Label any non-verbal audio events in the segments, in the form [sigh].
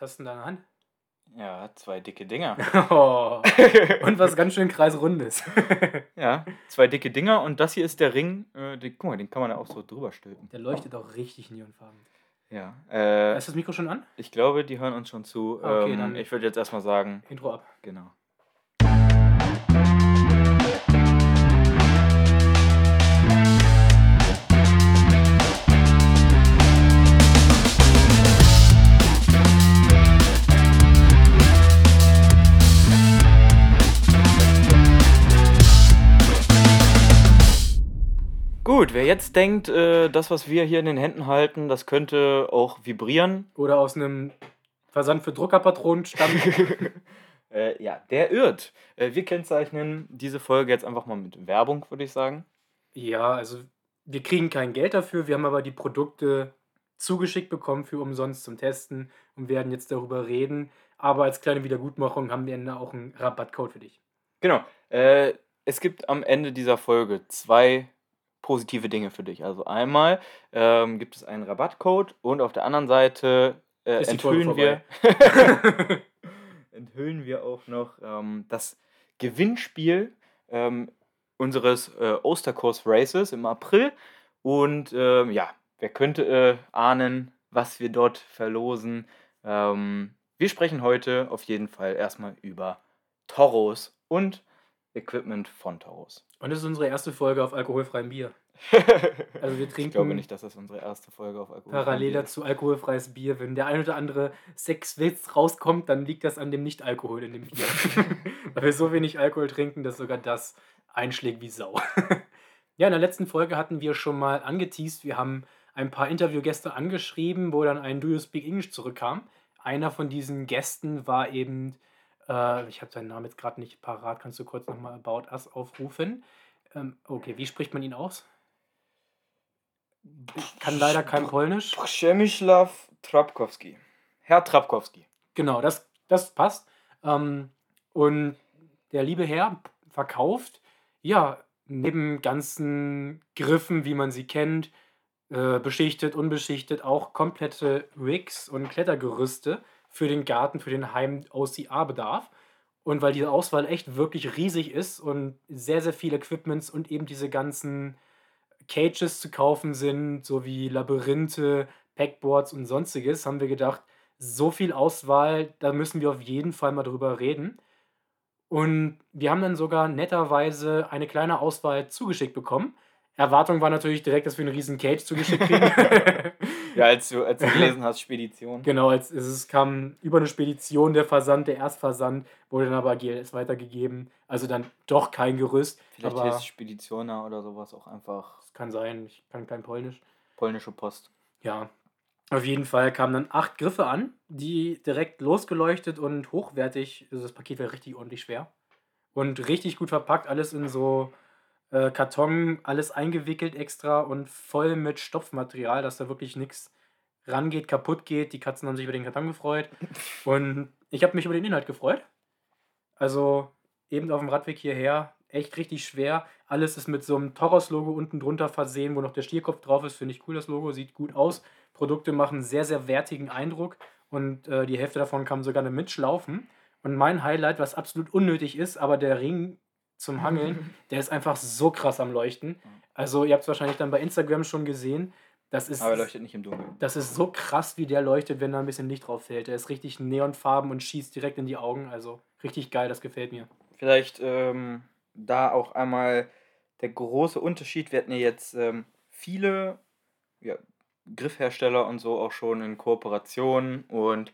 Was hast du in deiner Hand? Ja, zwei dicke Dinger. [laughs] Oh. Und was ganz schön kreisrundes. [laughs] ja, zwei dicke Dinger und das hier ist der Ring. Äh, den, guck mal, den kann man ja auch so drüber stülpen. Der leuchtet auch richtig neonfarben. Ja. Äh, ist das Mikro schon an? Ich glaube, die hören uns schon zu. Okay, ähm, dann- ich würde jetzt erstmal sagen. Intro ab. Genau. Gut, wer jetzt denkt, äh, das, was wir hier in den Händen halten, das könnte auch vibrieren, Oder aus einem Versand für Druckerpatronen stammt. [laughs] äh, ja, der irrt. Äh, wir kennzeichnen diese Folge jetzt einfach mal mit Werbung, würde ich sagen. ja, also wir kriegen kein Geld dafür. Wir haben aber die Produkte zugeschickt bekommen für umsonst zum Testen und werden jetzt darüber reden. Aber als kleine Wiedergutmachung haben wir dann auch einen Rabattcode für dich. Genau. Äh, es gibt am Ende dieser Folge zwei positive Dinge für dich. Also einmal ähm, gibt es einen Rabattcode und auf der anderen Seite äh, enthüllen, wir, [laughs] enthüllen wir auch noch ähm, das Gewinnspiel ähm, unseres äh, Osterkurs Races im April. Und ähm, ja, wer könnte äh, ahnen, was wir dort verlosen? Ähm, wir sprechen heute auf jeden Fall erstmal über Toros und Equipment von Toros. Und das ist unsere erste Folge auf alkoholfreiem Bier. [laughs] Also wir ich trinken glaube nicht, dass das unsere erste Folge auf Alkohol parallel dazu alkoholfreies Bier. Wenn der ein oder andere Sexwitz rauskommt, dann liegt das an dem Nicht-Alkohol in dem Bier. [laughs] Weil wir so wenig Alkohol trinken, dass sogar das einschlägt wie Sau. [laughs] ja, in der letzten Folge hatten wir schon mal angeteased, wir haben ein paar Interviewgäste angeschrieben, wo dann ein Do You Speak English zurückkam. Einer von diesen Gästen war eben, äh, ich habe seinen Namen jetzt gerade nicht parat, kannst du kurz nochmal About Us aufrufen? Ähm, okay, wie spricht man ihn aus? Ich kann leider kein Polnisch. Przemyslaw Trapkowski. Herr Trapkowski. Genau, das, das passt. Ähm, und der liebe Herr verkauft, ja, neben ganzen Griffen, wie man sie kennt, äh, beschichtet, unbeschichtet, auch komplette Rigs und Klettergerüste für den Garten, für den Heim-OCR-Bedarf. Und weil diese Auswahl echt wirklich riesig ist und sehr, sehr viele Equipments und eben diese ganzen Cages zu kaufen sind, sowie Labyrinthe, Packboards und sonstiges, haben wir gedacht, so viel Auswahl, da müssen wir auf jeden Fall mal drüber reden. Und wir haben dann sogar netterweise eine kleine Auswahl zugeschickt bekommen. Erwartung war natürlich direkt, dass wir einen riesen Cage zugeschickt kriegen. [laughs] [laughs] Ja, als du, als du [laughs] gelesen hast, Spedition. genau, als, es kam über eine Spedition der Versand, der Erstversand, wurde dann aber GLS weitergegeben. Also dann doch kein Gerüst. Vielleicht aber heißt Speditioner oder sowas auch einfach es kann sein, ich kann kein Polnisch. polnische Post. Ja, auf jeden Fall kamen dann acht Griffe an, die direkt losgeleuchtet und hochwertig. Also das Paket war richtig ordentlich schwer. Und richtig gut verpackt, alles in so äh, Karton, alles eingewickelt extra und voll mit Stopfmaterial, dass da wirklich nichts rangeht, kaputt geht. Die Katzen haben sich über den Karton gefreut. [laughs] Und ich habe mich über den Inhalt gefreut. Also eben auf dem Radweg hierher, echt richtig schwer. Alles ist mit so einem Toros-Logo unten drunter versehen, wo noch der Stierkopf drauf ist. Finde ich cool, das Logo, sieht gut aus. Produkte machen sehr, sehr wertigen Eindruck und äh, die Hälfte davon kann sogar eine mitschlaufen. Und mein Highlight, was absolut unnötig ist, aber der Ring zum Hangeln, der ist einfach so krass am Leuchten. Also ihr habt es wahrscheinlich dann bei Instagram schon gesehen. Das ist, Aber er leuchtet nicht im Dunkeln. das ist so krass, wie der leuchtet, wenn da ein bisschen Licht drauf fällt. Der ist richtig neonfarben und schießt direkt in die Augen. Also richtig geil, das gefällt mir. Vielleicht ähm, da auch einmal der große Unterschied. Wir hatten ja jetzt ähm, viele ja, Griffhersteller und so auch schon in Kooperation und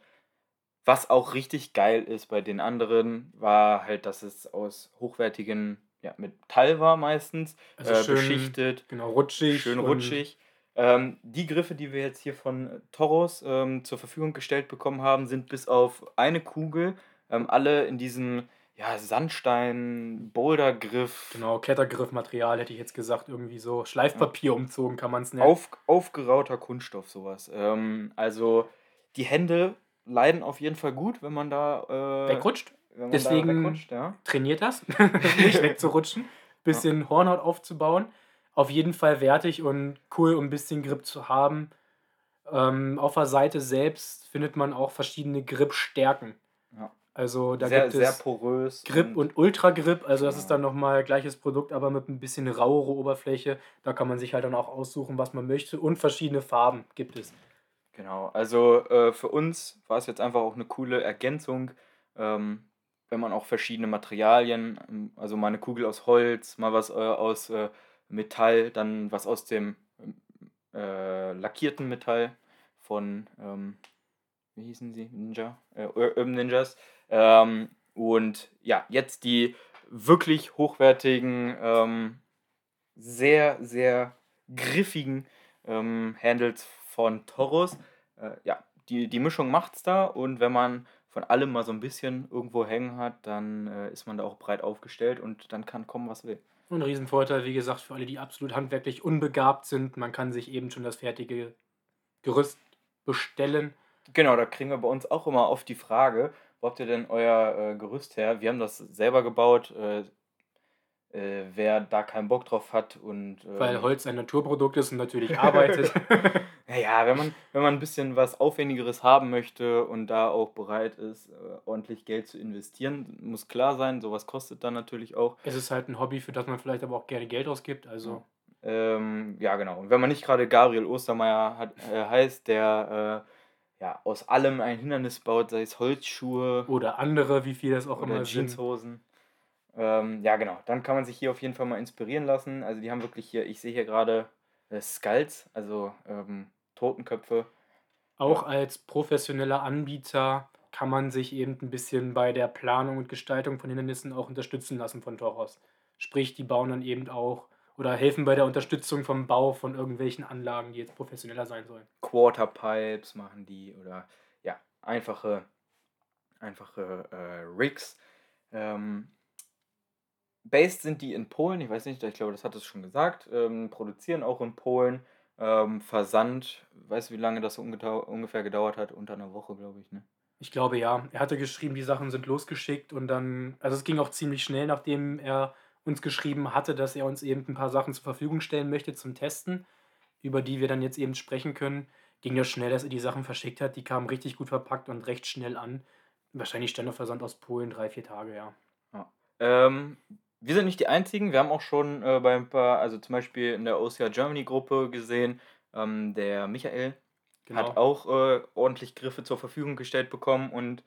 was auch richtig geil ist bei den anderen, war halt, dass es aus hochwertigen ja, Metall war meistens, Also äh, schön, beschichtet, Genau, rutschig. schön rutschig. Ähm, die Griffe, die wir jetzt hier von Toros ähm, zur Verfügung gestellt bekommen haben, sind bis auf eine Kugel ähm, alle in diesem ja, Sandstein-Boulder-Griff Genau, Klettergriffmaterial hätte ich jetzt gesagt. Irgendwie so Schleifpapier umzogen kann man es nennen. auf, aufgerauter Kunststoff, sowas. Ähm, also die Hände leiden auf jeden Fall gut, wenn man da, äh, Wegrutscht. man Deswegen- da wegrutscht. Ja. trainiert das, [laughs] nicht wegzurutschen, bisschen Hornhaut aufzubauen. Auf jeden Fall wertig und cool, um ein bisschen Grip zu haben. Ähm, auf der Seite selbst findet man auch verschiedene Grip-Stärken. Ja. Also da Sehr, gibt sehr es porös. Grip und Ultra Grip, also das ist Genau. dann nochmal gleiches Produkt, aber mit ein bisschen rauere Oberfläche. Da kann man sich halt dann auch aussuchen, was man möchte und verschiedene Farben gibt es. Genau, also äh, für uns war es jetzt einfach auch eine coole Ergänzung, ähm, wenn man auch verschiedene Materialien, ähm, also mal eine Kugel aus Holz, mal was äh, aus äh, Metall, dann was aus dem äh, lackierten Metall von, ähm, wie hießen sie? Ninja? Äh, Ur- Urban Ninjas. Ähm, und ja, jetzt die wirklich hochwertigen, ähm, sehr, sehr griffigen ähm, Handles von Toros. Äh, ja, die, die Mischung macht's da und wenn man von allem mal so ein bisschen irgendwo hängen hat, dann äh, ist man da auch breit aufgestellt und dann kann kommen, was will. Und ein Riesenvorteil, wie gesagt, für alle, die absolut handwerklich unbegabt sind. Man kann sich eben schon das fertige Gerüst bestellen. Genau, da kriegen wir bei uns auch immer oft die Frage, wo habt ihr denn euer äh, Gerüst her? Wir haben das selber gebaut. Äh, äh, wer da keinen Bock drauf hat und ähm, Weil Holz ein Naturprodukt ist und natürlich arbeitet. [laughs] Naja, wenn man, wenn man ein bisschen was Aufwendigeres haben möchte und da auch bereit ist, äh, ordentlich Geld zu investieren, muss klar sein, sowas kostet dann natürlich auch. es ist halt ein Hobby, für das man vielleicht aber auch gerne Geld ausgibt. Also Ähm, ja, genau. Und wenn man nicht gerade Gabriel Ostermeier hat, äh, heißt, der äh, ja, aus allem ein Hindernis baut, sei es Holzschuhe oder andere, wie viel das auch oder immer sind. Jeanshosen. Ähm, ja, genau. Dann kann man sich hier auf jeden Fall mal inspirieren lassen. Also die haben wirklich hier, ich sehe hier gerade äh, Skulls, also ähm, Totenköpfe. Auch als professioneller Anbieter kann man sich eben ein bisschen bei der Planung und Gestaltung von Hindernissen auch unterstützen lassen von Toros. Sprich, die bauen dann eben auch oder helfen bei der Unterstützung vom Bau von irgendwelchen Anlagen, die jetzt professioneller sein sollen. Quarterpipes machen die oder ja, einfache, einfache äh, Rigs. Ähm, based sind die in Polen, ich weiß nicht, ich glaube, das hat es schon gesagt, ähm, produzieren auch in Polen. Ähm, Versand, weißt du, wie lange das ungeta- ungefähr gedauert hat? Unter einer Woche, glaube ich, ne? Ich glaube ja. Er hatte geschrieben, die Sachen sind losgeschickt und dann, also es ging auch ziemlich schnell, nachdem er uns geschrieben hatte, dass er uns eben ein paar Sachen zur Verfügung stellen möchte zum Testen, über die wir dann jetzt eben sprechen können. Ging das schnell, dass er die Sachen verschickt hat. Die kamen richtig gut verpackt und recht schnell an. Wahrscheinlich Standardversand aus Polen, drei, vier Tage, ja. Ähm, wir sind nicht die Einzigen. Wir haben auch schon äh, bei ein paar, also zum Beispiel in der OCR Germany Gruppe gesehen, ähm, der Michael hat Genau. auch äh, ordentlich Griffe zur Verfügung gestellt bekommen und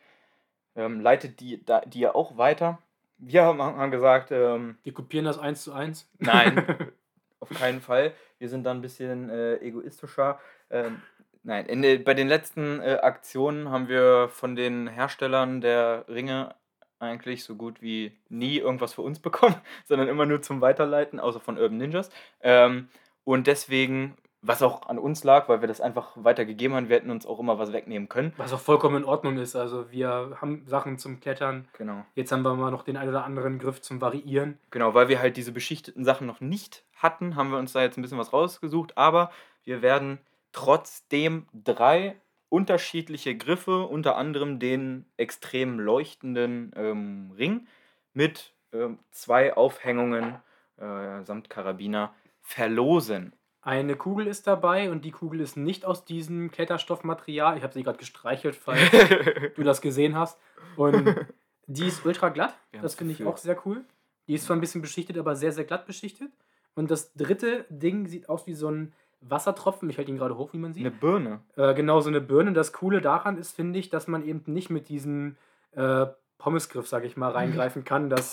ähm, leitet die, da, die ja auch weiter. Wir haben, haben gesagt, ähm, Wir kopieren das eins zu eins. Nein. [laughs] auf keinen Fall. Wir sind da ein bisschen äh, egoistischer. Ähm, nein, in, bei den letzten äh, Aktionen haben wir von den Herstellern der Ringe eigentlich so gut wie nie irgendwas für uns [laughs] bekommen, sondern immer nur zum Weiterleiten, außer von Urban Ninjas. Ähm, und deswegen, was auch an uns lag, weil wir das einfach weitergegeben haben, wir hätten uns auch immer was wegnehmen können. Was auch vollkommen in Ordnung ist. Also wir haben Sachen zum Klettern. Genau. Jetzt haben wir mal noch den einen oder anderen Griff zum Variieren. Genau, weil wir halt diese beschichteten Sachen noch nicht hatten, haben wir uns da jetzt ein bisschen was rausgesucht. Aber wir werden trotzdem drei unterschiedliche Griffe, unter anderem den extrem leuchtenden ähm, Ring mit ähm, zwei Aufhängungen äh, samt Karabiner verlosen. Eine Kugel ist dabei und die Kugel ist nicht aus diesem Kletterstoffmaterial. Ich habe sie gerade gestreichelt, falls [laughs] du das gesehen hast. Und [laughs] die ist ultra glatt. Das finde ich auch sehr cool. Die ist zwar ein bisschen beschichtet, aber sehr, sehr glatt beschichtet. Und das dritte Ding sieht aus wie so ein Wassertropfen. Ich halte ihn gerade hoch, wie man sieht. Eine Birne. Äh, genau, so eine Birne. Das Coole daran ist, finde ich, dass man eben nicht mit diesem äh, Pommesgriff, sage ich mal, reingreifen kann, dass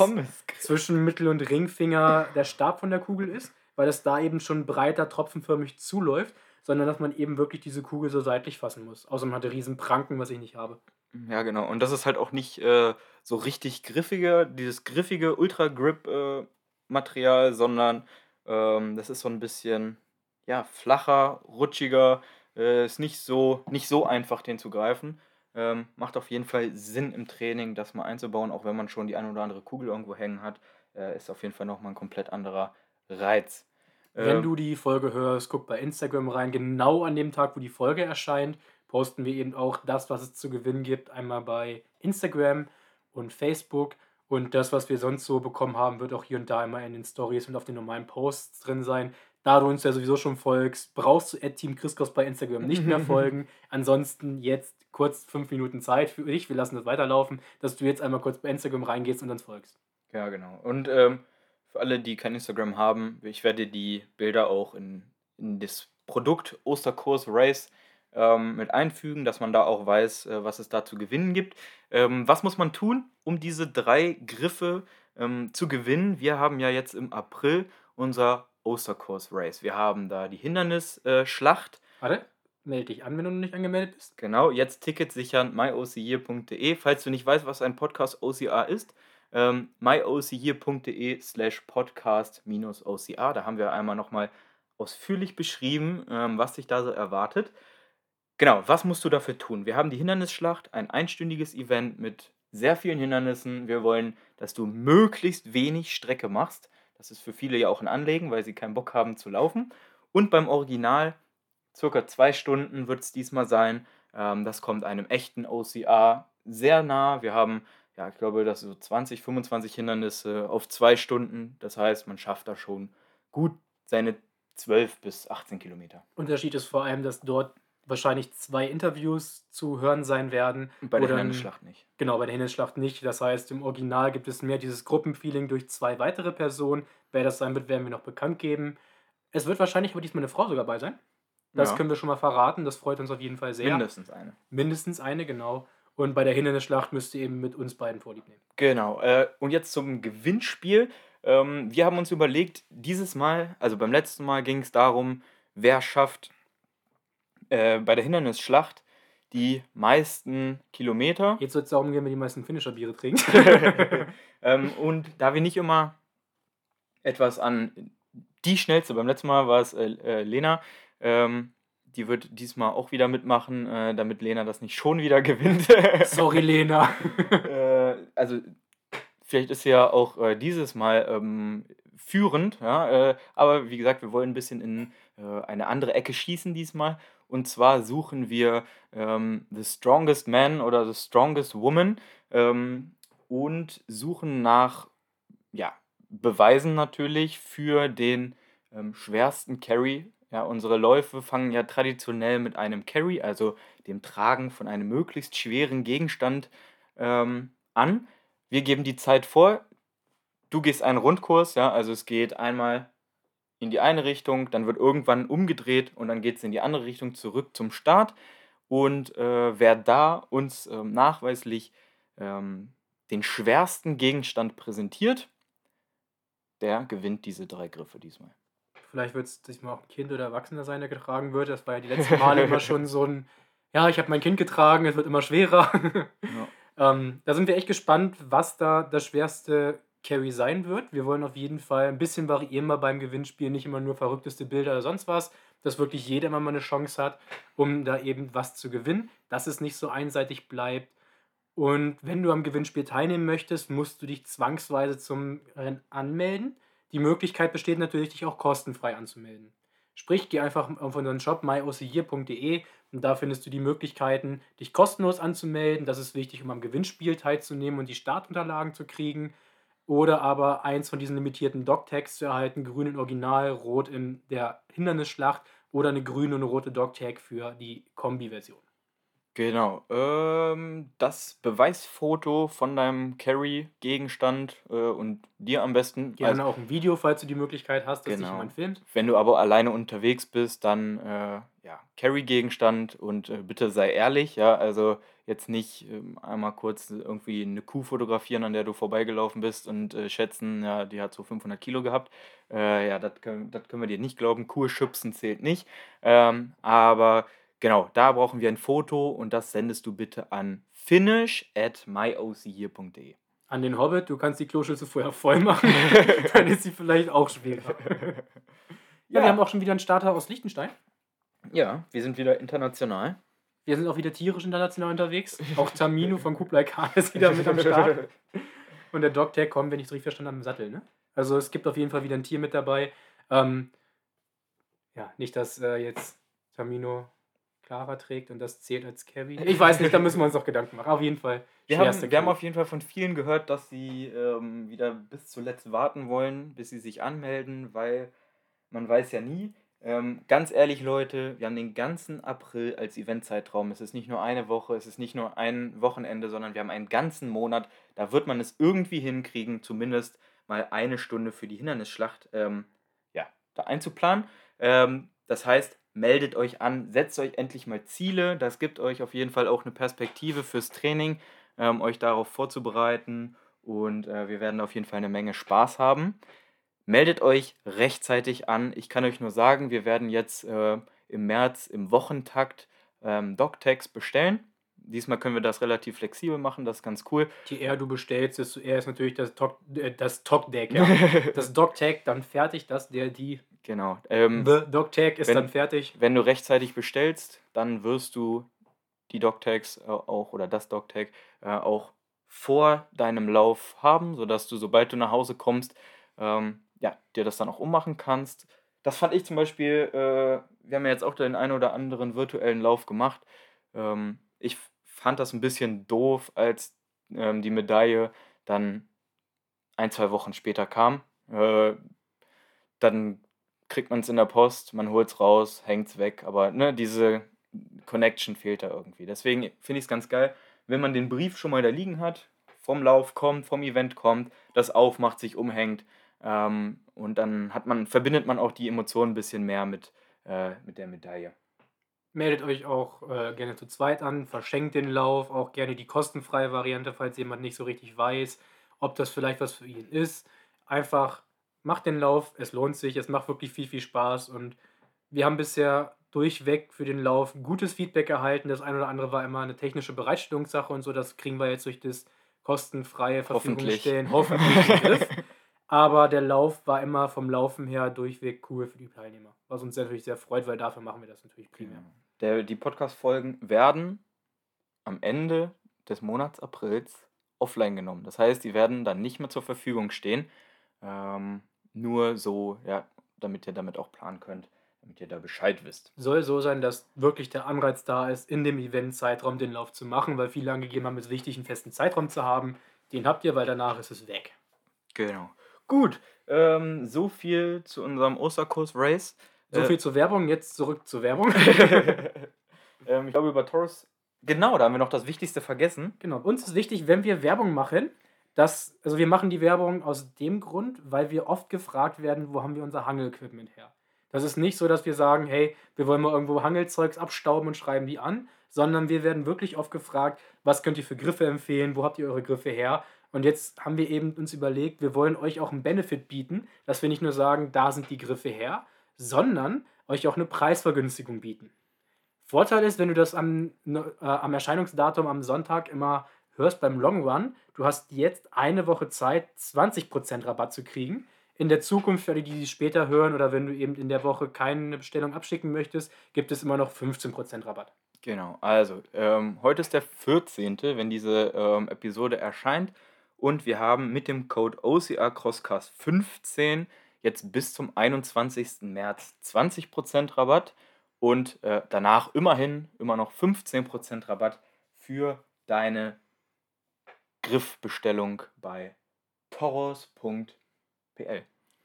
zwischen Mittel- und Ringfinger der Stab von der Kugel ist, weil es da eben schon breiter, tropfenförmig zuläuft, sondern dass man eben wirklich diese Kugel so seitlich fassen muss. Außer man hatte riesen Pranken, was ich nicht habe. Ja, genau. Und das ist halt auch nicht äh, so richtig griffige, dieses griffige Ultra-Grip-Material, sondern ähm, das ist so ein bisschen ja, flacher, rutschiger. Äh, ist nicht so, nicht so einfach, den zu greifen. Ähm, macht auf jeden Fall Sinn im Training, das mal einzubauen, auch wenn man schon die eine oder andere Kugel irgendwo hängen hat. Äh, ist auf jeden Fall nochmal ein komplett anderer Reiz. Wenn Ähm, du die Folge hörst, guck bei Instagram rein. Genau an dem Tag, wo die Folge erscheint, posten wir eben auch das, was es zu gewinnen gibt. Einmal bei Instagram und Facebook. Und das, was wir sonst so bekommen haben, wird auch hier und da immer in den Stories und auf den normalen Posts drin sein. Da du uns ja sowieso schon folgst, brauchst du Team Chriskos bei Instagram nicht mehr [laughs] folgen. Ansonsten jetzt kurz fünf Minuten Zeit für dich. Wir lassen das weiterlaufen, dass du jetzt einmal kurz bei Instagram reingehst und uns folgst. Ja, genau. Und ähm, für alle, die kein Instagram haben, ich werde die Bilder auch in, in das Produkt Osterkurs Race ähm, mit einfügen, dass man da auch weiß, äh, was es da zu gewinnen gibt. Ähm, was muss man tun, um diese drei Griffe ähm, zu gewinnen? Wir haben ja jetzt im April unser Osterkurs Race. Wir haben da die Hindernisschlacht. Äh, Warte, melde dich an, wenn du noch nicht angemeldet bist. Genau, jetzt Tickets sichern, myocyear.de. Falls du nicht weißt, was ein Podcast OCR ist, ähm, myocyear.de slash podcast-ocr. Da haben wir einmal nochmal ausführlich beschrieben, ähm, was sich da so erwartet. Genau, was musst du dafür tun? Wir haben die Hindernisschlacht, ein einstündiges Event mit sehr vielen Hindernissen. Wir wollen, dass du möglichst wenig Strecke machst. Das ist für viele ja auch ein Anlegen, weil sie keinen Bock haben zu laufen. Und beim Original, circa zwei Stunden wird es diesmal sein. Ähm, das kommt einem echten OCR sehr nah. Wir haben, ja, ich glaube, das so 20, 25 Hindernisse auf zwei Stunden. Das heißt, man schafft da schon gut seine 12 bis 18 Kilometer. Unterschied ist vor allem, dass dort wahrscheinlich zwei Interviews zu hören sein werden. Bei der Hindernisschlacht nicht. Genau, bei der Hindernisschlacht nicht. Das heißt, im Original gibt es mehr dieses Gruppenfeeling durch zwei weitere Personen. Wer das sein wird, werden wir noch bekannt geben. Es wird wahrscheinlich aber diesmal eine Frau sogar bei sein. Das ja. können wir schon mal verraten. Das freut uns auf jeden Fall sehr. Mindestens eine. Mindestens eine, genau. Und bei der Hindernisschlacht müsst ihr eben mit uns beiden Vorlieb nehmen. Genau. Äh, und jetzt zum Gewinnspiel. Ähm, wir haben uns überlegt, dieses Mal, also beim letzten Mal ging es darum, wer schafft äh, bei der Hindernisschlacht die meisten Kilometer. Jetzt wird es darum gehen, wer die meisten Finisher-Biere trinkt. [laughs] ähm, und da wir nicht immer etwas an die schnellste, beim letzten Mal war es äh, äh, Lena, ähm, die wird diesmal auch wieder mitmachen, äh, damit Lena das nicht schon wieder [laughs] gewinnt. Sorry, Lena. [laughs] Äh, also, vielleicht ist sie ja auch äh, dieses Mal ähm, führend, ja, aber wie gesagt, wir wollen ein bisschen in eine andere Ecke schießen diesmal und zwar suchen wir ähm, The Strongest Man oder The Strongest Woman ähm, und suchen nach ja, Beweisen natürlich für den ähm, schwersten Carry. Ja, unsere Läufe fangen ja traditionell mit einem Carry, also dem Tragen von einem möglichst schweren Gegenstand ähm, an. Wir geben die Zeit vor. Du gehst einen Rundkurs, ja, also es geht einmal in die eine Richtung, dann wird irgendwann umgedreht und dann geht es in die andere Richtung zurück zum Start. Und äh, wer da uns ähm, nachweislich ähm, den schwersten Gegenstand präsentiert, der gewinnt diese drei Griffe diesmal. Vielleicht wird es diesmal auch ein Kind oder Erwachsener sein, der getragen wird. Das war ja die letzten Male immer schon so ein, [laughs] ja, ich habe mein Kind getragen, es wird immer schwerer. Ja. [laughs] ähm, da sind wir echt gespannt, was da das schwerste Carry sein wird. Wir wollen auf jeden Fall ein bisschen variieren mal beim Gewinnspiel, nicht immer nur verrückteste Bilder oder sonst was, dass wirklich jeder immer mal eine Chance hat, um da eben was zu gewinnen, dass es nicht so einseitig bleibt. Und wenn du am Gewinnspiel teilnehmen möchtest, musst du dich zwangsweise zum Rennen anmelden. Die Möglichkeit besteht natürlich, dich auch kostenfrei anzumelden. Sprich, geh einfach auf unseren Shop myocyear.de und da findest du die Möglichkeiten, dich kostenlos anzumelden. Das ist wichtig, um am Gewinnspiel teilzunehmen und die Startunterlagen zu kriegen. Oder aber eins von diesen limitierten Dog-Tags zu erhalten, grün in Original, rot in der Hindernisschlacht oder eine grüne und eine rote Dog-Tag für die Kombi-Version. Genau. Ähm, das Beweisfoto von deinem Carry-Gegenstand äh, und dir am besten. Gerne also, auch ein Video, falls du die Möglichkeit hast, dass genau. dich jemand filmt. Wenn du aber alleine unterwegs bist, dann äh, ja, Carry-Gegenstand und äh, bitte sei ehrlich, ja, also jetzt nicht ähm, einmal kurz irgendwie eine Kuh fotografieren, an der du vorbeigelaufen bist und äh, schätzen, ja, die hat so 500 Kilo gehabt. Äh, ja, das können, können wir dir nicht glauben. Kuh schubsen zählt nicht. Ähm, aber Genau, da brauchen wir ein Foto und das sendest du bitte an finish at myocyear.de. An den Hobbit, du kannst die Kloschüssel vorher voll machen, [laughs] dann ist sie vielleicht auch schwerer. Ja, [laughs] ja, wir haben auch schon wieder einen Starter aus Liechtenstein. Ja, wir sind wieder international. Wir sind auch wieder tierisch international unterwegs. Auch Tamino von Kublai Khan ist wieder mit am Start. [laughs] Und der Dogtag kommt, wenn ich es richtig verstanden habe, im Sattel. Ne? Also es gibt auf jeden Fall wieder ein Tier mit dabei. Ähm, ja, nicht, dass äh, jetzt Tamino Clara trägt und das zählt als Carry. Ich weiß nicht, da müssen wir uns noch Gedanken machen. Auf jeden Fall. Wir haben, wir haben auf jeden Fall von vielen gehört, dass sie ähm, wieder bis zuletzt warten wollen, bis sie sich anmelden, weil man weiß ja nie. Ähm, ganz ehrlich, Leute, wir haben den ganzen April als Eventzeitraum. Es ist nicht nur eine Woche, es ist nicht nur ein Wochenende, sondern wir haben einen ganzen Monat. Da wird man es irgendwie hinkriegen, zumindest mal eine Stunde für die Hindernisschlacht ähm, ja, da einzuplanen. Ähm, das heißt, meldet euch an, setzt euch endlich mal Ziele. Das gibt euch auf jeden Fall auch eine Perspektive fürs Training, ähm, euch darauf vorzubereiten. Und äh, wir werden auf jeden Fall eine Menge Spaß haben. Meldet euch rechtzeitig an. Ich kann euch nur sagen, wir werden jetzt äh, im März im Wochentakt ähm, DocTags bestellen. Diesmal können wir das relativ flexibel machen, das ist ganz cool. Je eher du bestellst, desto eher ist natürlich das Talk, äh, das Talk-Deck, ja. [laughs] das Doc-Tag dann fertig, das der, die. Genau. Ähm, The Doc-Tag ist wenn, dann fertig. Wenn du rechtzeitig bestellst, dann wirst du die Doc-Tags äh, auch oder das Doc-Tag äh, auch vor deinem Lauf haben, sodass du, sobald du nach Hause kommst, ähm, ja, dir das dann auch ummachen kannst. Das fand ich zum Beispiel, äh, wir haben ja jetzt auch den einen oder anderen virtuellen Lauf gemacht. Ähm, ich fand das ein bisschen doof, als ähm, die Medaille dann ein, zwei Wochen später kam. Äh, dann kriegt man es in der Post, man holt es raus, hängt es weg, aber ne, diese Connection fehlt da irgendwie. Deswegen finde ich es ganz geil, wenn man den Brief schon mal da liegen hat, vom Lauf kommt, vom Event kommt, das aufmacht, sich umhängt ähm, und dann hat man, verbindet man auch die Emotionen ein bisschen mehr mit, äh, mit der Medaille. Meldet euch auch äh, gerne zu zweit an, verschenkt den Lauf, auch gerne die kostenfreie Variante, falls jemand nicht so richtig weiß, ob das vielleicht was für ihn ist. Einfach macht den Lauf, es lohnt sich, es macht wirklich viel, viel Spaß und wir haben bisher durchweg für den Lauf gutes Feedback erhalten. Das eine oder andere war immer eine technische Bereitstellungssache und so, das kriegen wir jetzt durch das kostenfreie Verfügung Hoffentlich. [laughs] hoffentlich. Aber der Lauf war immer vom Laufen her durchweg cool für die Teilnehmer. Was uns natürlich sehr freut, weil dafür machen wir das natürlich primär. Der, die Podcast-Folgen werden am Ende des Monats Aprils offline genommen. Das heißt, die werden dann nicht mehr zur Verfügung stehen. Ähm, nur so, ja, damit ihr damit auch planen könnt, damit ihr da Bescheid wisst. Soll so sein, dass wirklich der Anreiz da ist, in dem Event-Zeitraum den Lauf zu machen, weil viele angegeben haben, es ist wichtig, einen festen Zeitraum zu haben. Den habt ihr, weil danach ist es weg. Genau. Gut, ähm, so viel zu unserem Osterkurs-Race. So Äh, viel zur Werbung, jetzt zurück zur Werbung. [laughs] ähm, ich glaube, über Taurus. Genau, da haben wir noch das Wichtigste vergessen. Genau, uns ist wichtig, wenn wir Werbung machen, dass, also wir machen die Werbung aus dem Grund, weil wir oft gefragt werden, wo haben wir unser Hangel-Equipment her. Das ist nicht so, dass wir sagen, hey, wir wollen mal irgendwo Hangelzeugs abstauben und schreiben die an, sondern wir werden wirklich oft gefragt, was könnt ihr für Griffe empfehlen, wo habt ihr eure Griffe her? Und jetzt haben wir eben uns überlegt, wir wollen euch auch einen Benefit bieten, dass wir nicht nur sagen, da sind die Griffe her, sondern euch auch eine Preisvergünstigung bieten. Vorteil ist, wenn du das am, ne, äh, am Erscheinungsdatum am Sonntag immer hörst beim Long Run, du hast jetzt eine Woche Zeit, 20% Rabatt zu kriegen. In der Zukunft, für die, die es später hören oder wenn du eben in der Woche keine Bestellung abschicken möchtest, gibt es immer noch 15% Rabatt. Genau, also ähm, heute ist der 14., wenn diese ähm, Episode erscheint. Und wir haben mit dem Code OCR Crosscast 15 jetzt bis zum 21. März 20% Rabatt und äh, danach immerhin immer noch 15% Rabatt für deine Griffbestellung bei toros.pl.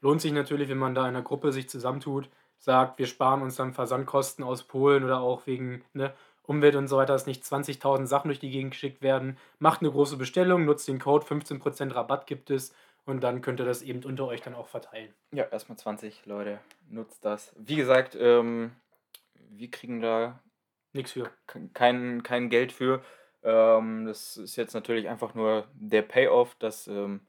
Lohnt sich natürlich, wenn man da in einer Gruppe sich zusammentut, sagt, wir sparen uns dann Versandkosten aus Polen oder auch wegen ne, Umwelt und so weiter, dass nicht 20.000 Sachen durch die Gegend geschickt werden. Macht eine große Bestellung, nutzt den Code, 15% Rabatt gibt es und dann könnt ihr das eben unter euch dann auch verteilen. Ja, erstmal 20 Leute, nutzt das. Wie gesagt, ähm, wir kriegen da Nix für. ke- kein, kein Geld für. Ähm, das ist jetzt natürlich einfach nur der Payoff, dass ähm,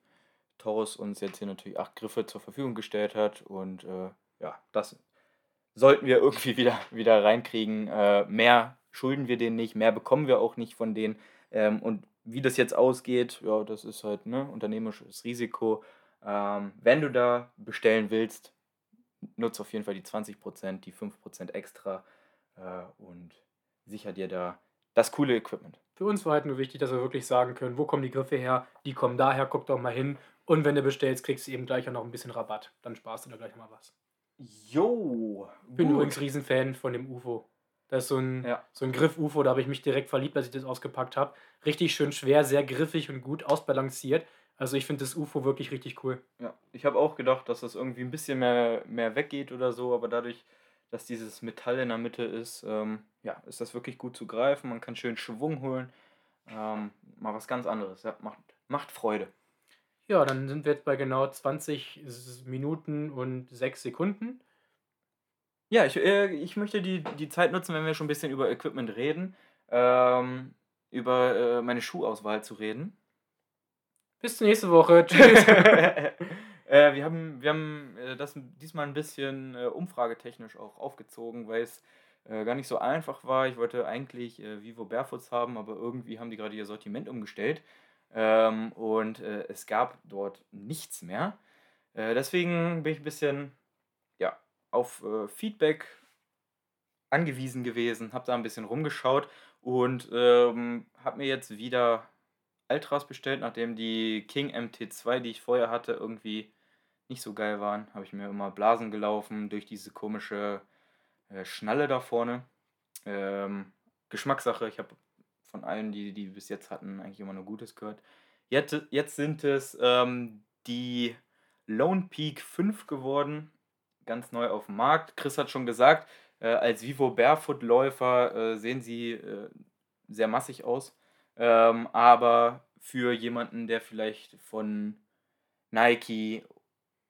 Taurus uns jetzt hier natürlich acht Griffe zur Verfügung gestellt hat. Und äh, ja, das sollten wir irgendwie [laughs] wieder, wieder reinkriegen. Äh, mehr schulden wir denen nicht, mehr bekommen wir auch nicht von denen. Ähm, und wie das jetzt ausgeht, ja, das ist halt ne, unternehmerisches Risiko. Ähm, wenn du da bestellen willst, nutze auf jeden Fall die 20%, die 5% extra äh, und sicher dir da das coole Equipment. Für uns war halt nur wichtig, dass wir wirklich sagen können, wo kommen die Griffe her? Die kommen daher, guck doch mal hin. Und wenn du bestellst, kriegst du eben gleich auch noch ein bisschen Rabatt. Dann sparst du da gleich mal was. Jo, Bin übrigens Riesenfan von dem UFO. Das ist so ein, Ja. so ein Griff-UFO, da habe ich mich direkt verliebt, als ich das ausgepackt habe. Richtig schön schwer, sehr griffig und gut ausbalanciert. Also ich finde das UFO wirklich richtig cool. Ja, ich habe auch gedacht, dass das irgendwie ein bisschen mehr, mehr weggeht oder so, aber dadurch, dass dieses Metall in der Mitte ist, ähm, ja, ist das wirklich gut zu greifen. Man kann schön Schwung holen. Ähm, mal was ganz anderes. Ja, macht, macht Freude. Ja, dann sind wir jetzt bei genau 20 Minuten und 6 Sekunden. Ja, ich, äh, ich möchte die, die Zeit nutzen, wenn wir schon ein bisschen über Equipment reden, ähm, über äh, meine Schuhauswahl zu reden. Bis zur nächsten Woche. Tschüss. [laughs] äh, wir haben, wir haben äh, das diesmal ein bisschen äh, umfragetechnisch auch aufgezogen, weil es äh, gar nicht so einfach war. Ich wollte eigentlich Vivo Barefoots haben, aber irgendwie haben die gerade ihr Sortiment umgestellt. Ähm, und es gab dort nichts mehr. Deswegen bin ich ein bisschen ja, auf äh, Feedback angewiesen gewesen, habe da ein bisschen rumgeschaut und ähm, habe mir jetzt wieder Ultras bestellt, nachdem die King MT2, die ich vorher hatte, irgendwie nicht so geil waren. Habe ich mir immer Blasen gelaufen durch diese komische äh, Schnalle da vorne. Ähm, Geschmackssache, ich habe von allen, die die bis jetzt hatten, eigentlich immer nur Gutes gehört. Jetzt, jetzt sind es ähm, die Lone Peak 5 geworden, ganz neu auf dem Markt. Chris hat schon gesagt, äh, als Vivo Barefoot-Läufer äh, sehen sie äh, sehr massig aus. Ähm, aber für jemanden, der vielleicht von Nike,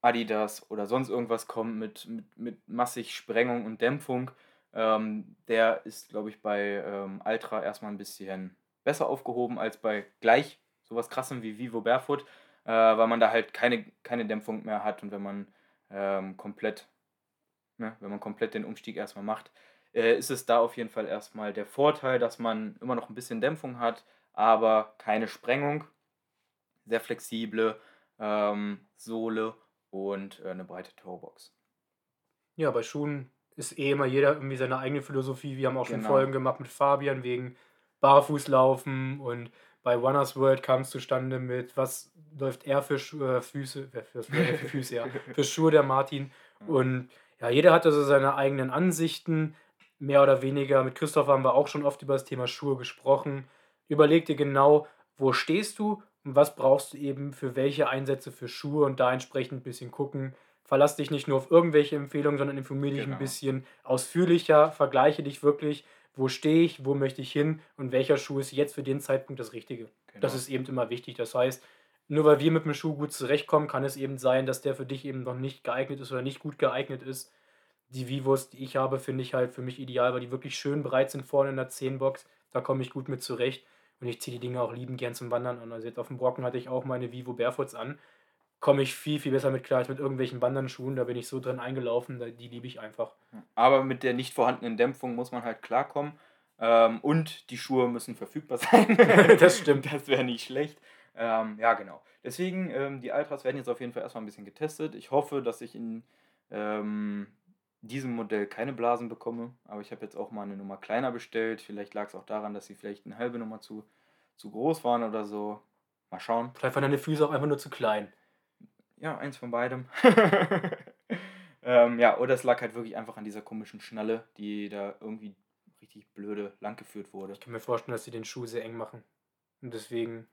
Adidas oder sonst irgendwas kommt mit, mit, mit massig Sprengung und Dämpfung, ähm, der ist, glaube ich, bei ähm, Ultra erstmal ein bisschen besser aufgehoben als bei gleich sowas krassem wie Vivo Barefoot, äh, weil man da halt keine, keine Dämpfung mehr hat und wenn man ähm, komplett, ne, wenn man komplett den Umstieg erstmal macht, äh, ist es da auf jeden Fall erstmal der Vorteil, dass man immer noch ein bisschen Dämpfung hat, aber keine Sprengung, sehr flexible ähm, Sohle und äh, eine breite Toebox. Ja, bei Schuhen ist eh immer jeder irgendwie seine eigene Philosophie. Wir haben auch schon genau. Folgen gemacht mit Fabian wegen Barfußlaufen und bei Runners World kam es zustande mit, was läuft er für Schu äh, Füße, äh, für, für, [laughs] Füße, ja, für Schuhe der Martin. Und ja, jeder hatte so seine eigenen Ansichten mehr oder weniger. Mit Christoph haben wir auch schon oft über das Thema Schuhe gesprochen. Überleg dir genau, wo stehst du und was brauchst du eben für welche Einsätze für Schuhe und da entsprechend ein bisschen gucken. Verlass dich nicht nur auf irgendwelche Empfehlungen, sondern informiere dich genau. ein bisschen ausführlicher, vergleiche dich wirklich, wo stehe ich, wo möchte ich hin und welcher Schuh ist jetzt für den Zeitpunkt das Richtige. Genau. Das ist eben immer wichtig. Das heißt, nur weil wir mit dem Schuh gut zurechtkommen, kann es eben sein, dass der für dich eben noch nicht geeignet ist oder nicht gut geeignet ist die Vivos, die ich habe, finde ich halt für mich ideal, weil die wirklich schön breit sind vorne in der 10-Box. Da komme ich gut mit zurecht. Und ich ziehe die Dinge auch lieben gern zum Wandern an. Also jetzt auf dem Brocken hatte ich auch meine Vivo Barefoots an. Komme ich viel, viel besser mit klar als mit irgendwelchen Wandernschuhen. Da bin ich so drin eingelaufen, die liebe ich einfach. Aber mit der nicht vorhandenen Dämpfung muss man halt klarkommen. Ähm, und die Schuhe müssen verfügbar [laughs] sein. das stimmt. Das wäre nicht schlecht. Ähm, ja, genau. Deswegen, ähm, die Ultras werden jetzt auf jeden Fall erstmal ein bisschen getestet. Ich hoffe, dass ich in ähm, diesem Modell keine Blasen bekomme. Aber ich habe jetzt auch mal eine Nummer kleiner bestellt. Vielleicht lag es auch daran, dass sie vielleicht eine halbe Nummer zu, zu groß waren oder so. Mal schauen. Vielleicht waren deine Füße auch einfach nur zu klein. Ja, eins von beidem. [laughs] ähm, ja, oder es lag halt wirklich einfach an dieser komischen Schnalle, die da irgendwie richtig blöde langgeführt wurde. Ich kann mir vorstellen, dass sie den Schuh sehr eng machen. Und deswegen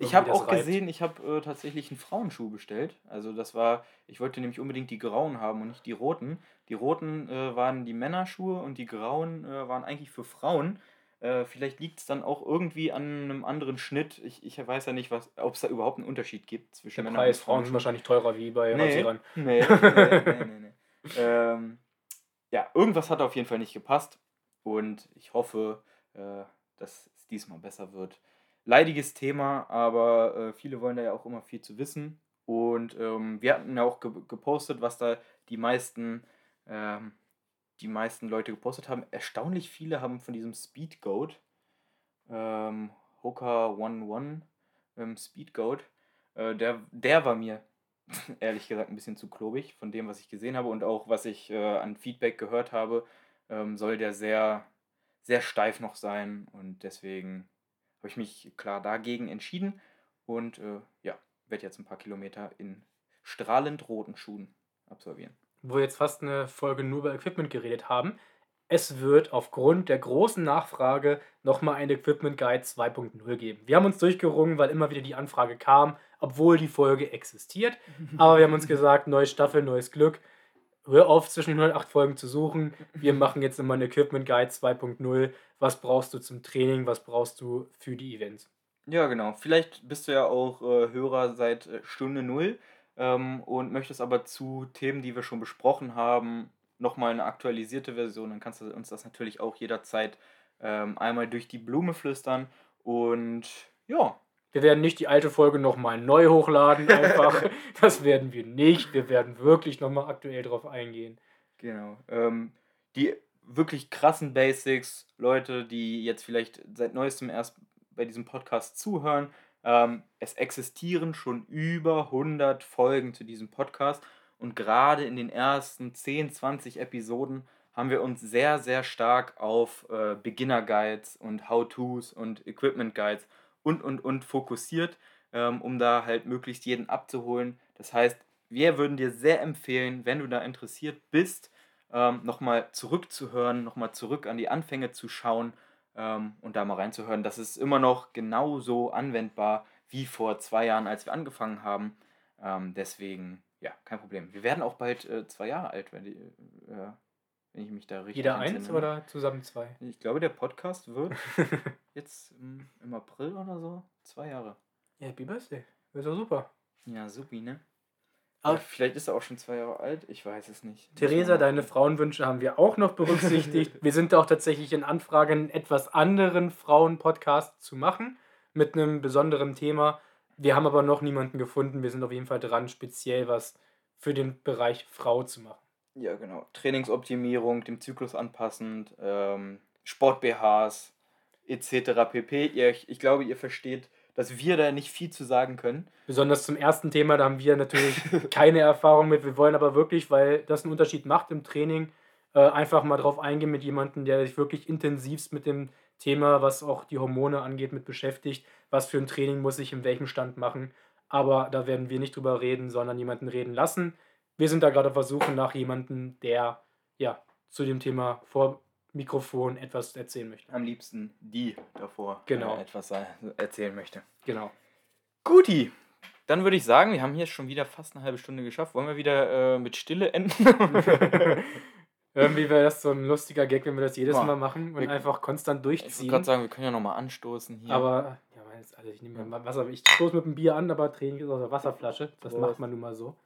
ich habe auch reibt. gesehen, ich habe äh, tatsächlich einen Frauenschuh bestellt. Also das war, ich wollte nämlich unbedingt die grauen haben und nicht die roten. Die roten äh, waren die Männerschuhe und die grauen äh, waren eigentlich für Frauen. Äh, vielleicht liegt es dann auch irgendwie an einem anderen Schnitt. Ich, ich weiß ja nicht, ob es da überhaupt einen Unterschied gibt zwischen Der Männern Preis und Frauen. sind wahrscheinlich teurer wie bei nee, Rasierern. Nee, nee, nee, nee, nee. [laughs] ähm, ja, irgendwas hat auf jeden Fall nicht gepasst. Und ich hoffe, äh, dass es diesmal besser wird leidiges Thema, aber äh, viele wollen da ja auch immer viel zu wissen. Und ähm, wir hatten ja auch ge gepostet, was da die meisten, ähm, die meisten Leute gepostet haben. Erstaunlich viele haben von diesem Speed Goat, ähm, Hoka 11 ähm, Speed Goat, äh, der, der war mir [laughs] ehrlich gesagt ein bisschen zu klobig von dem, was ich gesehen habe und auch was ich äh, an Feedback gehört habe, ähm, soll der sehr, sehr steif noch sein und deswegen habe ich mich klar dagegen entschieden und äh, ja, werde jetzt ein paar Kilometer in strahlend roten Schuhen absolvieren. Wo wir jetzt fast eine Folge nur über Equipment geredet haben. Es wird aufgrund der großen Nachfrage nochmal ein Equipment Guide 2.0 geben. Wir haben uns durchgerungen, weil immer wieder die Anfrage kam, obwohl die Folge existiert. [laughs] Aber wir haben uns gesagt, neue Staffel, neues Glück. Hör auf, zwischen den 108 Folgen zu suchen. Wir machen jetzt immer ein Equipment Guide 2.0. Was brauchst du zum Training? Was brauchst du für die Events? Ja, genau. Vielleicht bist du ja auch äh, Hörer seit äh, Stunde Null ähm, und möchtest aber zu Themen, die wir schon besprochen haben, nochmal eine aktualisierte Version. Dann kannst du uns das natürlich auch jederzeit ähm, einmal durch die Blume flüstern. Und ja, wir werden nicht die alte Folge nochmal neu hochladen, einfach. [laughs] das werden wir nicht. Wir werden wirklich nochmal aktuell drauf eingehen. Genau. Ähm, die wirklich krassen Basics, Leute, die jetzt vielleicht seit neuestem erst bei diesem Podcast zuhören. Ähm, es existieren schon über 100 Folgen zu diesem Podcast und gerade in den ersten 10, 20 Episoden haben wir uns sehr, sehr stark auf äh, Beginner Guides und How-Tos und Equipment Guides und, und, und fokussiert, ähm, um da halt möglichst jeden abzuholen. Das heißt, wir würden dir sehr empfehlen, wenn du da interessiert bist, ähm, nochmal zurückzuhören, nochmal zurück an die Anfänge zu schauen ähm, und da mal reinzuhören. Das ist immer noch genauso anwendbar wie vor zwei Jahren, als wir angefangen haben. Ähm, deswegen, ja, kein Problem. Wir werden auch bald äh, zwei Jahre alt, wenn, die, äh, wenn ich mich da richtig Jeder eins oder zusammen zwei? Ich glaube, der Podcast wird [laughs] jetzt im, im, April oder so zwei Jahre. Ja, Happy Birthday. Ist doch super. Ja, supi, ne? Aber vielleicht ist er auch schon zwei Jahre alt, ich weiß es nicht. Theresa, deine Frauenwünsche haben wir auch noch berücksichtigt. [laughs] wir sind auch tatsächlich in Anfragen, einen etwas anderen Frauen-Podcast zu machen, mit einem besonderen Thema. Wir haben aber noch niemanden gefunden. Wir sind auf jeden Fall dran, speziell was für den Bereich Frau zu machen. Ja, genau. Trainingsoptimierung, dem Zyklus anpassend, ähm, Sport-BHs, etc. pp. Ich, ich glaube, ihr versteht dass wir da nicht viel zu sagen können. Besonders zum ersten Thema, da haben wir natürlich [laughs] keine Erfahrung mit. Wir wollen aber wirklich, weil das einen Unterschied macht im Training, äh, einfach mal drauf eingehen mit jemandem, der sich wirklich intensivst mit dem Thema, was auch die Hormone angeht, mit beschäftigt. Was für ein Training muss ich in welchem Stand machen. Aber da werden wir nicht drüber reden, sondern jemanden reden lassen. Wir sind da gerade auf der Suche nach jemandem, der ja zu dem Thema vor Mikrofon etwas erzählen möchte. Am liebsten die davor genau. äh, etwas erzählen möchte. Genau. Guti, dann würde ich sagen, wir haben hier schon wieder fast eine halbe Stunde geschafft. Wollen wir wieder äh, mit Stille enden? [laughs] Irgendwie wäre das so ein lustiger Gag, wenn wir das jedes Mal machen und wir, einfach konstant durchziehen. Ich wollte gerade sagen, wir können ja nochmal anstoßen hier. Aber, ja, also ich nehme mal Wasser. Ich stoße mit dem Bier an, aber Training ist aus der Wasserflasche. Das Prost. macht man nun mal so.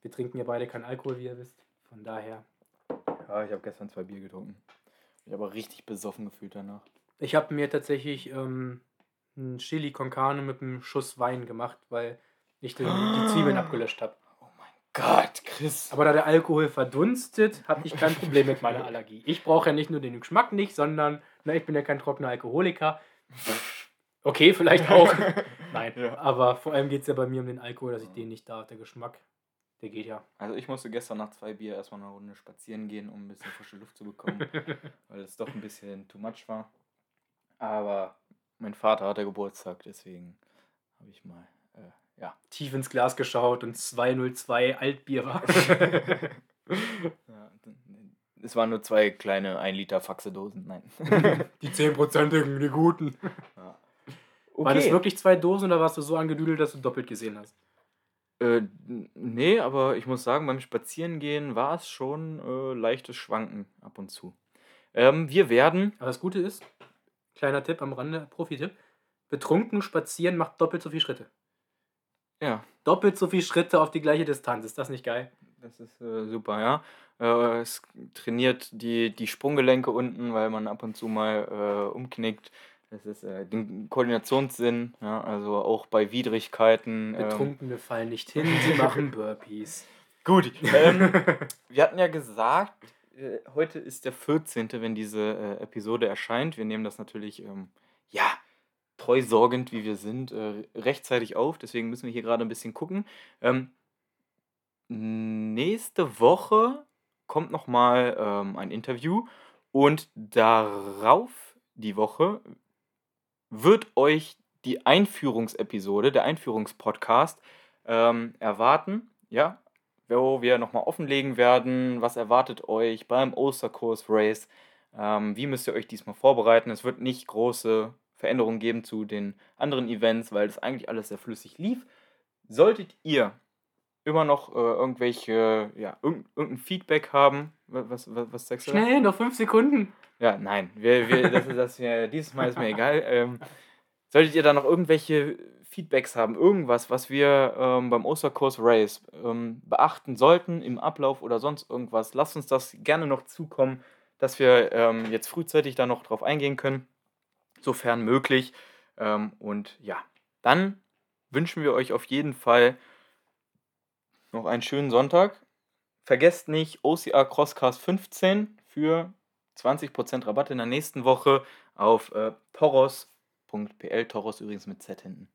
Wir trinken ja beide keinen Alkohol, wie ihr wisst. Von daher. Ja, ich habe gestern zwei Bier getrunken. Ich habe richtig besoffen gefühlt danach. Ich habe mir tatsächlich ähm, ein Chili con Carne mit einem Schuss Wein gemacht, weil ich den, die Zwiebeln [gasps] abgelöscht habe. Oh mein Gott, Chris. Aber da der Alkohol verdunstet, habe ich kein Problem mit meiner Allergie. Ich brauche ja nicht nur den Geschmack nicht, sondern na, ich bin ja kein trockener Alkoholiker. Okay, vielleicht auch. [laughs] Nein, ja. aber vor allem geht es ja bei mir um den Alkohol, dass ich den nicht darf. Der Geschmack der geht ja. Also ich musste gestern nach zwei Bier erstmal eine Runde spazieren gehen, um ein bisschen frische Luft zu bekommen, [laughs] weil es doch ein bisschen too much war. Aber mein Vater hatte Geburtstag, deswegen habe ich mal äh, ja. tief ins Glas geschaut und 202 Altbier war. [laughs] ja, es waren nur zwei kleine 1 Liter Faxedosen, nein. [laughs] die 10%igen, die guten. Ja. Okay. Waren das wirklich zwei Dosen oder warst du so angedüdelt, dass du doppelt gesehen hast? Äh, ne, aber ich muss sagen, beim Spazierengehen war es schon äh, leichtes Schwanken ab und zu. Ähm, wir werden. Aber das Gute ist, kleiner Tipp am Rande, Profi-Tipp: Betrunken spazieren macht doppelt so viele Schritte. Ja. Doppelt so viele Schritte auf die gleiche Distanz. Ist das nicht geil? Das ist äh, super, ja. Äh, es trainiert die, die Sprunggelenke unten, weil man ab und zu mal äh, umknickt. Das ist äh, den Koordinationssinn, ja, also auch bei Widrigkeiten. Ähm, Betrunkene ähm, fallen nicht hin, sie [laughs] machen Burpees. Gut, ähm, [laughs] wir hatten ja gesagt, äh, heute ist der 14., wenn diese äh, Episode erscheint. Wir nehmen das natürlich, ähm, ja, treu sorgend, wie wir sind, äh, rechtzeitig auf. Deswegen müssen wir hier gerade ein bisschen gucken. Ähm, nächste Woche kommt nochmal ähm, ein Interview und darauf die Woche wird euch die Einführungsepisode, der Einführungspodcast ähm, erwarten. Ja, wo wir nochmal offenlegen werden, was erwartet euch beim Osterkurs Race. Ähm, wie müsst ihr euch diesmal vorbereiten? Es wird nicht große Veränderungen geben zu den anderen Events, weil das eigentlich alles sehr flüssig lief. Solltet ihr immer noch äh, irgendwelche, ja, irgend, irgendein Feedback haben, was, was, was sagst du? Schnell, noch fünf Sekunden. Ja, nein, wir, wir, das, das, das, dieses Mal ist mir egal. Ähm, solltet ihr da noch irgendwelche Feedbacks haben, irgendwas, was wir ähm, beim Osterkurs Race ähm, beachten sollten im Ablauf oder sonst irgendwas, lasst uns das gerne noch zukommen, dass wir ähm, jetzt frühzeitig da noch drauf eingehen können, sofern möglich. Ähm, und ja, dann wünschen wir euch auf jeden Fall noch einen schönen Sonntag. Vergesst nicht OCR Crosscast 15 für 20% Rabatt in der nächsten Woche auf äh, toros.pl, Toros übrigens mit Z hinten.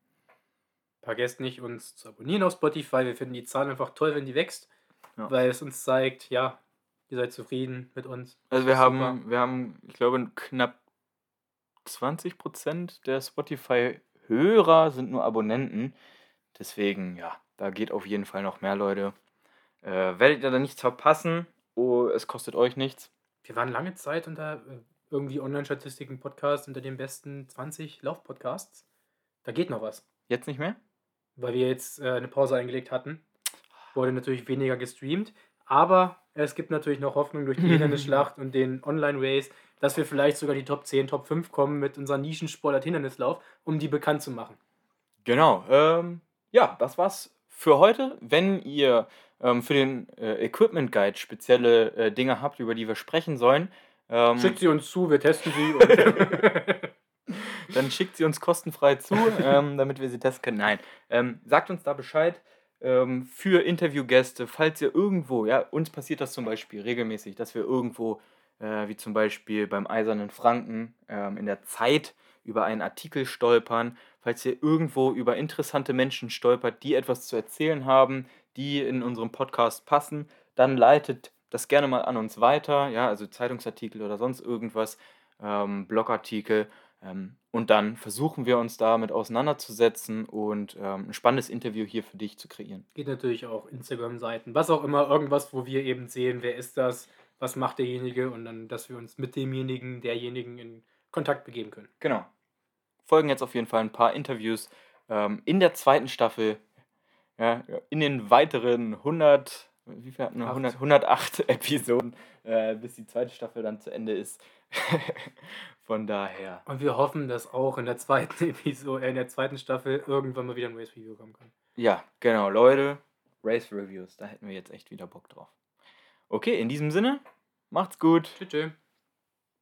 Vergesst nicht, uns zu abonnieren auf Spotify. Wir finden die Zahl einfach toll, wenn die wächst, ja. weil es uns zeigt, ja, ihr seid zufrieden mit uns. Also wir haben, wir haben, ich glaube, knapp 20% der Spotify-Hörer sind nur Abonnenten. Deswegen, ja, da geht auf jeden Fall noch mehr, Leute. Äh, werdet ihr da nichts verpassen. Oh, es kostet euch nichts. Wir waren lange Zeit unter äh, irgendwie Online-Statistiken-Podcast unter den besten 20 Lauf-Podcasts. Da geht noch was. Jetzt nicht mehr? weil wir jetzt äh, eine Pause eingelegt hatten. Wurde natürlich weniger gestreamt. Aber es gibt natürlich noch Hoffnung durch die Hindernisschlacht [laughs] und den Online-Race, dass wir vielleicht sogar die Top 10, Top 5 kommen mit unserem Nischensport als Hindernislauf, um die bekannt zu machen. Genau. Ähm, ja, das war's für heute. Wenn ihr ähm, für den äh, Equipment Guide spezielle äh, Dinge habt, über die wir sprechen sollen, ähm, schickt sie uns zu, wir testen sie. [laughs] Dann schickt sie uns kostenfrei zu, ähm, damit wir sie testen können. Nein, ähm, sagt uns da Bescheid ähm, für Interviewgäste, falls ihr irgendwo, ja, uns passiert das zum Beispiel regelmäßig, dass wir irgendwo, äh, wie zum Beispiel beim Eisernen Franken, ähm, in der Zeit über einen Artikel stolpern, falls ihr irgendwo über interessante Menschen stolpert, die etwas zu erzählen haben, die in unserem Podcast passen, dann leitet das gerne mal an uns weiter, ja, also Zeitungsartikel oder sonst irgendwas, ähm, Blogartikel ähm, und dann versuchen wir uns damit auseinanderzusetzen und ähm, ein spannendes Interview hier für dich zu kreieren. Geht natürlich auch Instagram-Seiten, was auch immer, irgendwas, wo wir eben sehen, wer ist das, was macht derjenige und dann, dass wir uns mit demjenigen, derjenigen in Kontakt begeben können. Genau. Folgen jetzt auf jeden Fall ein paar Interviews ähm, in der zweiten Staffel, ja, in den weiteren 100, wie viel hatten wir? 100, 108 Episoden, äh, bis die zweite Staffel dann zu Ende ist. [laughs] Von daher. Und wir hoffen, dass auch in der zweiten [laughs] Episode, äh, in der zweiten Staffel irgendwann mal wieder ein Race Review kommen kann. Ja, genau, Leute. Race Reviews, da hätten wir jetzt echt wieder Bock drauf. Okay, in diesem Sinne, macht's gut. Tschüss.